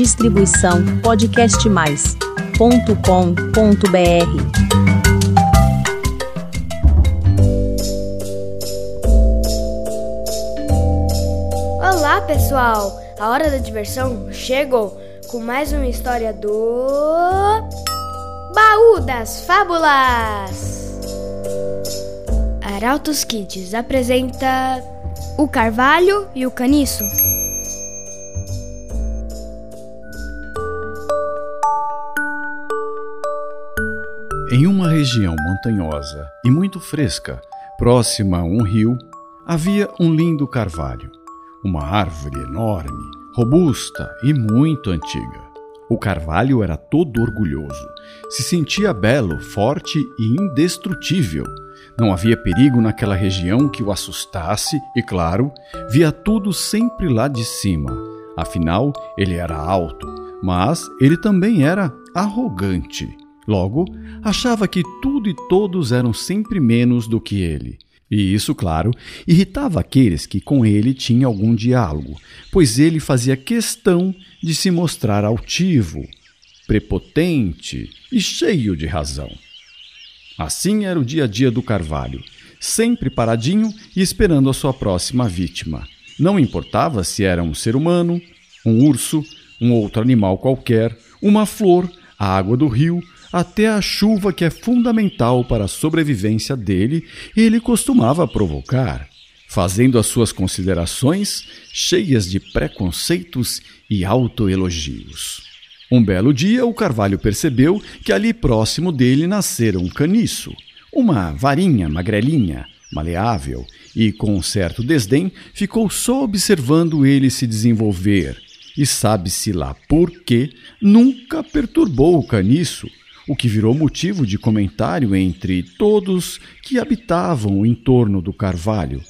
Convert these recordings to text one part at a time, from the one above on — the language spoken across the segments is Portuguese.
Distribuição podcastmais.com.br. Olá, pessoal! A hora da diversão chegou com mais uma história do Baú das Fábulas. Arautos Kids apresenta O Carvalho e o Caniço. Em uma região montanhosa e muito fresca, próxima a um rio, havia um lindo carvalho, uma árvore enorme, robusta e muito antiga. O carvalho era todo orgulhoso, se sentia belo, forte e indestrutível. Não havia perigo naquela região que o assustasse e, claro, via tudo sempre lá de cima. Afinal, ele era alto, mas ele também era arrogante. Logo, achava que tudo e todos eram sempre menos do que ele. E isso, claro, irritava aqueles que com ele tinham algum diálogo, pois ele fazia questão de se mostrar altivo, prepotente e cheio de razão. Assim era o dia a dia do Carvalho, sempre paradinho e esperando a sua próxima vítima. Não importava se era um ser humano, um urso, um outro animal qualquer, uma flor, a água do rio até a chuva que é fundamental para a sobrevivência dele, ele costumava provocar, fazendo as suas considerações cheias de preconceitos e autoelogios. Um belo dia, o Carvalho percebeu que ali próximo dele nascera um caniço, uma varinha magrelinha, maleável, e com um certo desdém ficou só observando ele se desenvolver. E sabe-se lá por que nunca perturbou o caniço, o que virou motivo de comentário entre todos que habitavam o entorno do carvalho.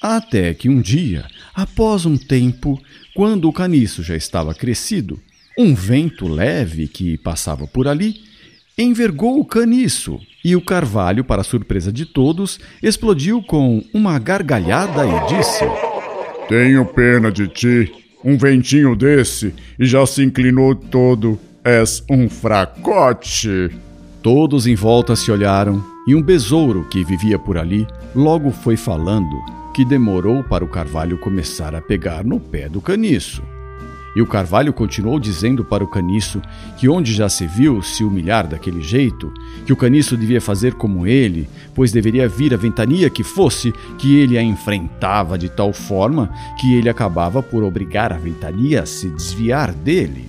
Até que um dia, após um tempo, quando o caniço já estava crescido, um vento leve que passava por ali envergou o caniço e o carvalho, para surpresa de todos, explodiu com uma gargalhada e disse: Tenho pena de ti. Um ventinho desse e já se inclinou todo És um fracote. Todos em volta se olharam e um besouro que vivia por ali logo foi falando que demorou para o carvalho começar a pegar no pé do caniço. E o carvalho continuou dizendo para o caniço que onde já se viu se humilhar daquele jeito, que o caniço devia fazer como ele, pois deveria vir a ventania que fosse, que ele a enfrentava de tal forma que ele acabava por obrigar a ventania a se desviar dele.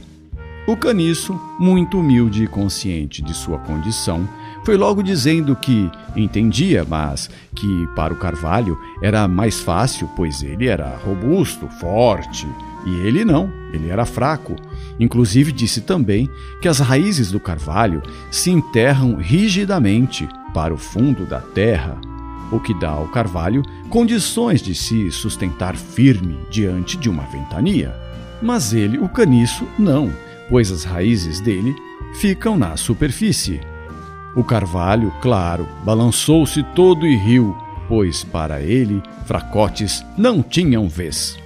O caniço, muito humilde e consciente de sua condição, foi logo dizendo que entendia, mas que para o Carvalho era mais fácil, pois ele era robusto, forte, e ele não, ele era fraco. Inclusive disse também que as raízes do carvalho se enterram rigidamente para o fundo da terra, o que dá ao carvalho condições de se sustentar firme diante de uma ventania. Mas ele, o caniço, não pois as raízes dele ficam na superfície. O carvalho, claro, balançou-se todo e riu, pois para ele fracotes não tinham vez.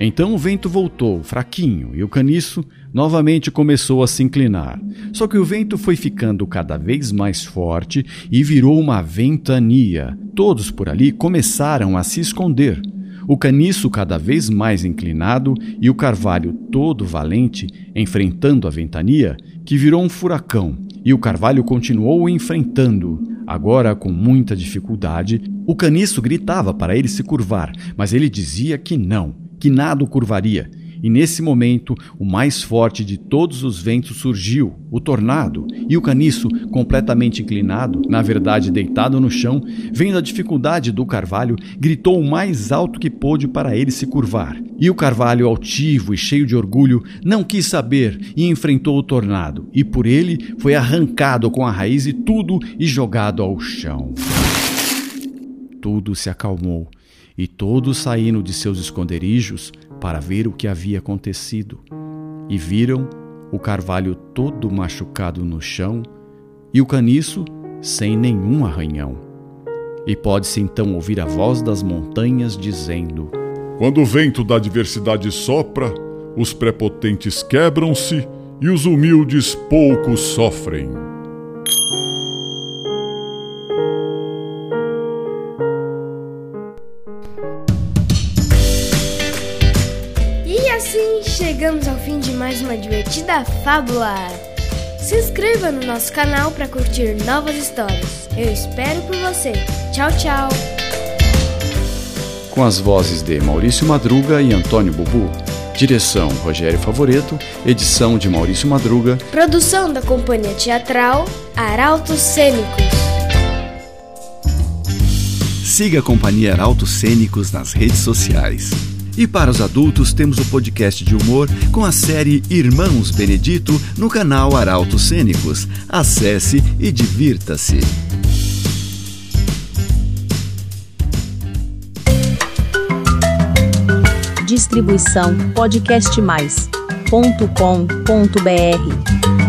Então o vento voltou, fraquinho, e o caniço novamente começou a se inclinar. Só que o vento foi ficando cada vez mais forte e virou uma ventania. Todos por ali começaram a se esconder o caniço cada vez mais inclinado e o carvalho todo valente enfrentando a ventania, que virou um furacão, e o carvalho continuou enfrentando. Agora, com muita dificuldade, o caniço gritava para ele se curvar, mas ele dizia que não, que nada o curvaria, e nesse momento, o mais forte de todos os ventos surgiu, o tornado, e o caniço, completamente inclinado, na verdade deitado no chão, vendo a dificuldade do carvalho, gritou o mais alto que pôde para ele se curvar. E o carvalho, altivo e cheio de orgulho, não quis saber e enfrentou o tornado, e por ele foi arrancado com a raiz e tudo e jogado ao chão. Tudo se acalmou e todos saíram de seus esconderijos para ver o que havia acontecido. E viram o carvalho todo machucado no chão e o caniço sem nenhum arranhão. E pode-se então ouvir a voz das montanhas dizendo: Quando o vento da adversidade sopra, os prepotentes quebram-se e os humildes pouco sofrem. Assim chegamos ao fim de mais uma divertida fábula. Se inscreva no nosso canal para curtir novas histórias. Eu espero por você. Tchau, tchau. Com as vozes de Maurício Madruga e Antônio Bubu. Direção Rogério Favoreto, edição de Maurício Madruga, Produção da companhia teatral Arautos Cênicos. Siga a Companhia Arautos Cênicos nas redes sociais. E para os adultos, temos o podcast de humor com a série Irmãos Benedito no canal Arautos Cênicos. Acesse e divirta-se. Distribuição podcastmais.com.br